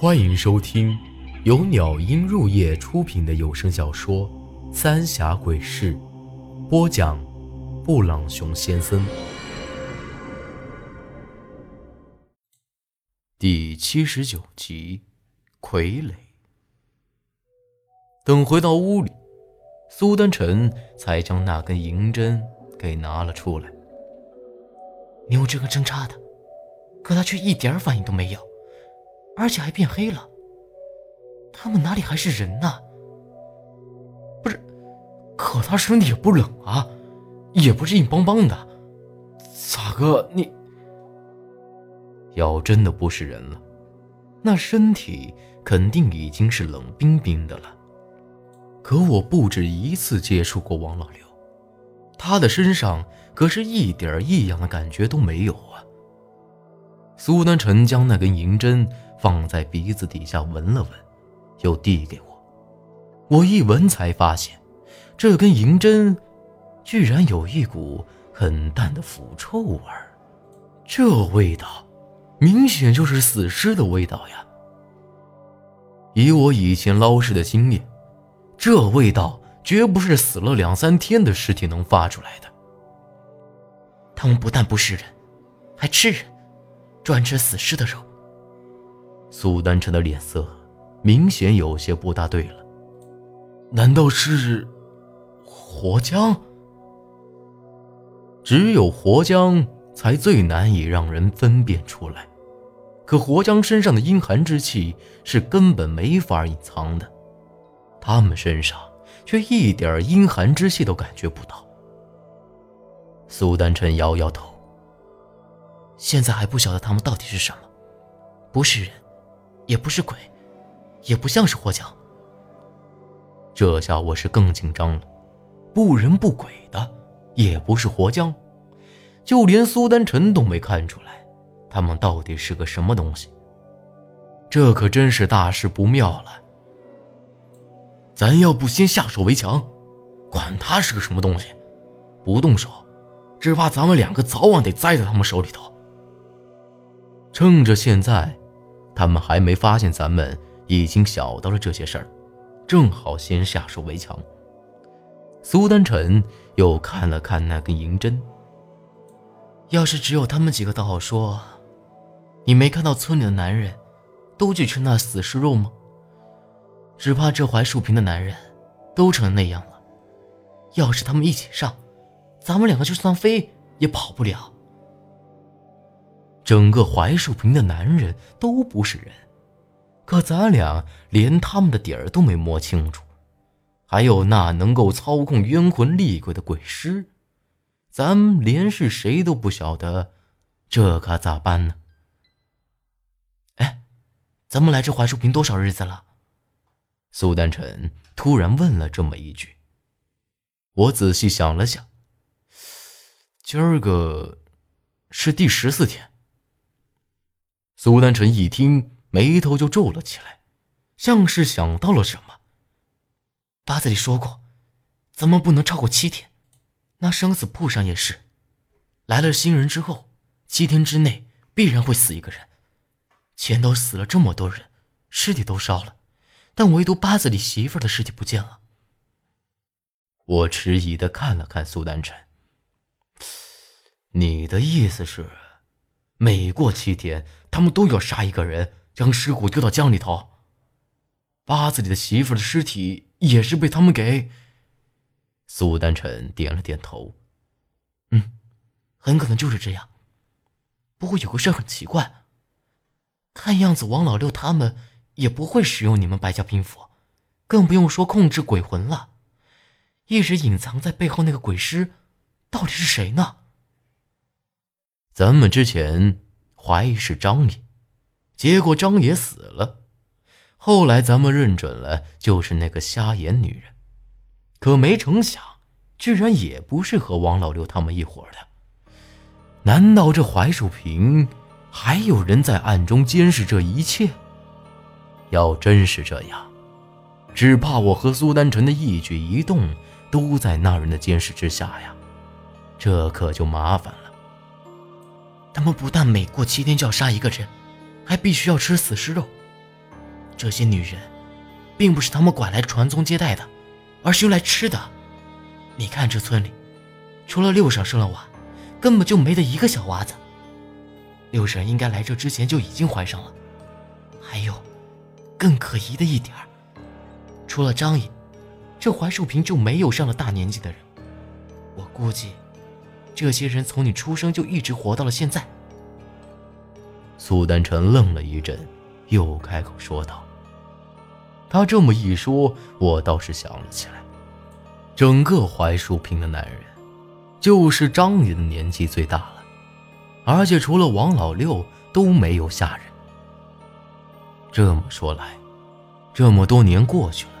欢迎收听由鸟音入夜出品的有声小说《三峡鬼事》，播讲：布朗熊先生。第七十九集，傀儡。等回到屋里，苏丹臣才将那根银针给拿了出来。你用这根针插的，可他却一点反应都没有。而且还变黑了，他们哪里还是人呢？不是，可他身体也不冷啊，也不是硬邦邦的，咋个你？要真的不是人了，那身体肯定已经是冷冰冰的了。可我不止一次接触过王老六，他的身上可是一点异样的感觉都没有啊。苏丹辰将那根银针。放在鼻子底下闻了闻，又递给我。我一闻才发现，这根银针居然有一股很淡的腐臭味儿。这味道，明显就是死尸的味道呀！以我以前捞尸的经验，这味道绝不是死了两三天的尸体能发出来的。他们不但不是人，还吃人，专吃死尸的肉。苏丹晨的脸色明显有些不大对了，难道是活僵？只有活僵才最难以让人分辨出来，可活僵身上的阴寒之气是根本没法隐藏的，他们身上却一点阴寒之气都感觉不到。苏丹晨摇摇头，现在还不晓得他们到底是什么，不是人。也不是鬼，也不像是活僵。这下我是更紧张了，不人不鬼的，也不是活僵，就连苏丹晨都没看出来，他们到底是个什么东西。这可真是大事不妙了。咱要不先下手为强，管他是个什么东西，不动手，只怕咱们两个早晚得栽在他们手里头。趁着现在。他们还没发现咱们已经晓得了这些事儿，正好先下手为强。苏丹臣又看了看那根银针。要是只有他们几个倒好说，你没看到村里的男人都去吃那死尸肉吗？只怕这槐树坪的男人都成那样了。要是他们一起上，咱们两个就算飞也跑不了。整个槐树坪的男人都不是人，可咱俩连他们的底儿都没摸清楚，还有那能够操控冤魂厉鬼的鬼尸，咱连是谁都不晓得，这可咋办呢？哎，咱们来这槐树坪多少日子了？苏丹晨突然问了这么一句。我仔细想了想，今儿个是第十四天。苏丹臣一听，眉头就皱了起来，像是想到了什么。八字里说过，咱们不能超过七天。那生死簿上也是，来了新人之后，七天之内必然会死一个人。前头死了这么多人，尸体都烧了，但唯独八字里媳妇的尸体不见了。我迟疑的看了看苏丹臣，你的意思是？每过七天，他们都要杀一个人，将尸骨丢到江里头。八字里的媳妇的尸体也是被他们给。苏丹臣点了点头，嗯，很可能就是这样。不过有个事很奇怪，看样子王老六他们也不会使用你们白家兵符，更不用说控制鬼魂了。一直隐藏在背后那个鬼尸，到底是谁呢？咱们之前怀疑是张爷，结果张爷死了。后来咱们认准了就是那个瞎眼女人，可没成想，居然也不是和王老六他们一伙的。难道这槐树坪还有人在暗中监视这一切？要真是这样，只怕我和苏丹臣的一举一动都在那人的监视之下呀，这可就麻烦了。他们不但每过七天就要杀一个人，还必须要吃死尸肉。这些女人，并不是他们拐来传宗接代的，而是用来吃的。你看这村里，除了六婶生了娃，根本就没得一个小娃子。六婶应该来这之前就已经怀上了。还有，更可疑的一点除了张爷，这槐树坪就没有上了大年纪的人。我估计，这些人从你出生就一直活到了现在。苏丹成愣了一阵，又开口说道：“他这么一说，我倒是想了起来，整个槐树坪的男人，就是张爷的年纪最大了，而且除了王老六都没有下人。这么说来，这么多年过去了，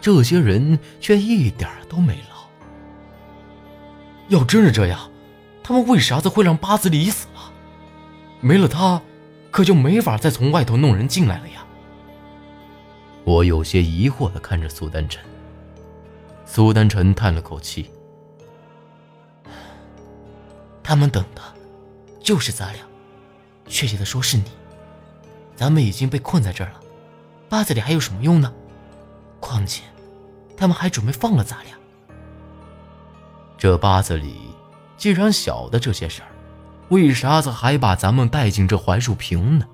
这些人却一点都没老。要真是这样，他们为啥子会让八子李死了？没了他。”可就没法再从外头弄人进来了呀！我有些疑惑的看着苏丹晨。苏丹晨叹了口气：“他们等的，就是咱俩，确切的说是你。咱们已经被困在这儿了，八子里还有什么用呢？况且，他们还准备放了咱俩。这八子里既然晓得这些事儿。”为啥子还把咱们带进这槐树坪呢？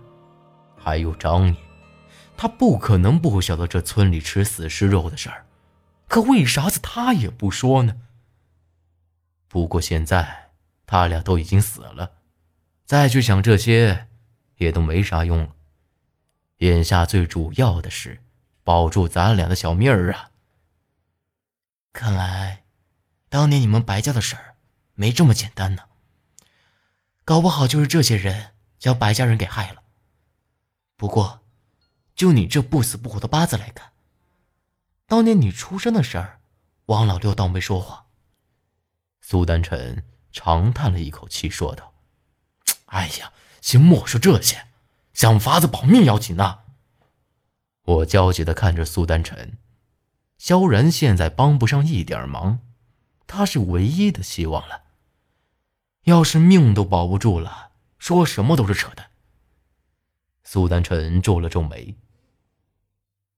还有张爷，他不可能不晓得这村里吃死尸肉的事儿，可为啥子他也不说呢？不过现在他俩都已经死了，再去想这些也都没啥用了。眼下最主要的是保住咱俩的小命儿啊！看来，当年你们白家的事儿没这么简单呢。搞不好就是这些人将白家人给害了。不过，就你这不死不活的八字来看，当年你出生的事儿，王老六倒没说谎。苏丹臣长叹了一口气，说道：“哎呀，先莫说这些，想法子保命要紧呐。”我焦急的看着苏丹臣，萧然现在帮不上一点忙，他是唯一的希望了。要是命都保不住了，说什么都是扯淡。苏丹晨皱了皱眉。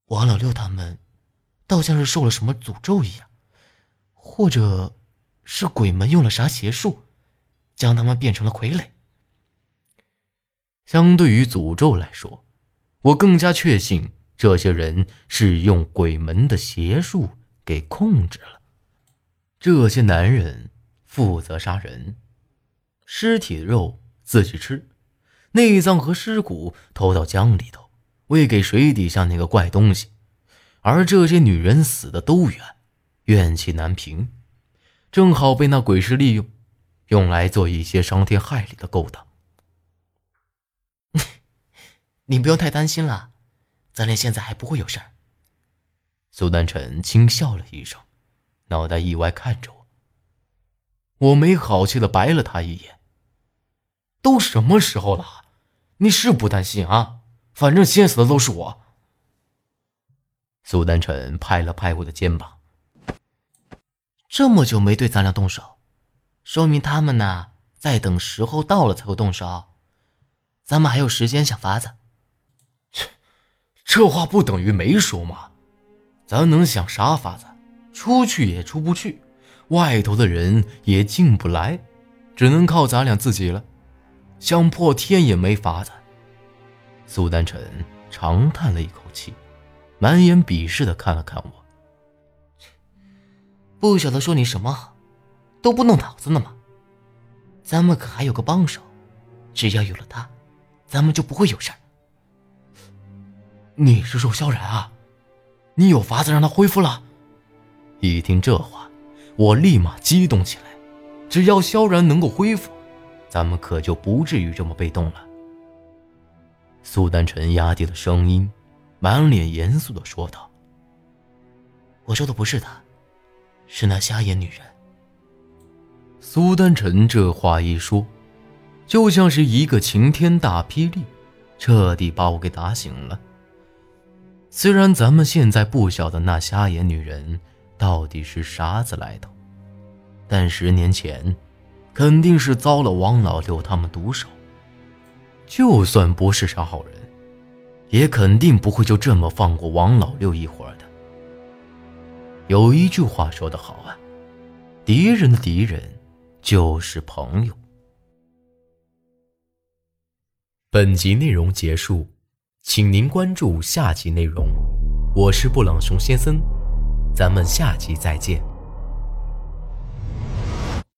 王老六他们，倒像是受了什么诅咒一样，或者，是鬼门用了啥邪术，将他们变成了傀儡。相对于诅咒来说，我更加确信这些人是用鬼门的邪术给控制了。这些男人负责杀人。尸体肉自己吃，内脏和尸骨投到江里头，喂给水底下那个怪东西。而这些女人死的都冤，怨气难平，正好被那鬼尸利用，用来做一些伤天害理的勾当。你不用太担心了，咱俩现在还不会有事儿。苏丹晨轻笑了一声，脑袋意外看着我。我没好气的白了他一眼。都什么时候了，你是不担心啊？反正先死的都是我。苏丹晨拍了拍我的肩膀。这么久没对咱俩动手，说明他们呢在等时候到了才会动手。咱们还有时间想法子。切，这话不等于没说吗？咱能想啥法子？出去也出不去。外头的人也进不来，只能靠咱俩自己了。想破天也没法子。苏丹晨长叹了一口气，满眼鄙视的看了看我。不晓得说你什么好，都不动脑子呢吗？咱们可还有个帮手，只要有了他，咱们就不会有事儿。你是说萧然啊？你有法子让他恢复了？一听这话。我立马激动起来，只要萧然能够恢复，咱们可就不至于这么被动了。苏丹晨压低了声音，满脸严肃的说道：“我说的不是他，是那瞎眼女人。”苏丹晨这话一说，就像是一个晴天大霹雳，彻底把我给打醒了。虽然咱们现在不晓得那瞎眼女人。到底是啥子来头？但十年前，肯定是遭了王老六他们毒手。就算不是啥好人，也肯定不会就这么放过王老六一伙的。有一句话说得好啊，敌人的敌人就是朋友。本集内容结束，请您关注下集内容。我是布朗熊先生，咱们下集再见。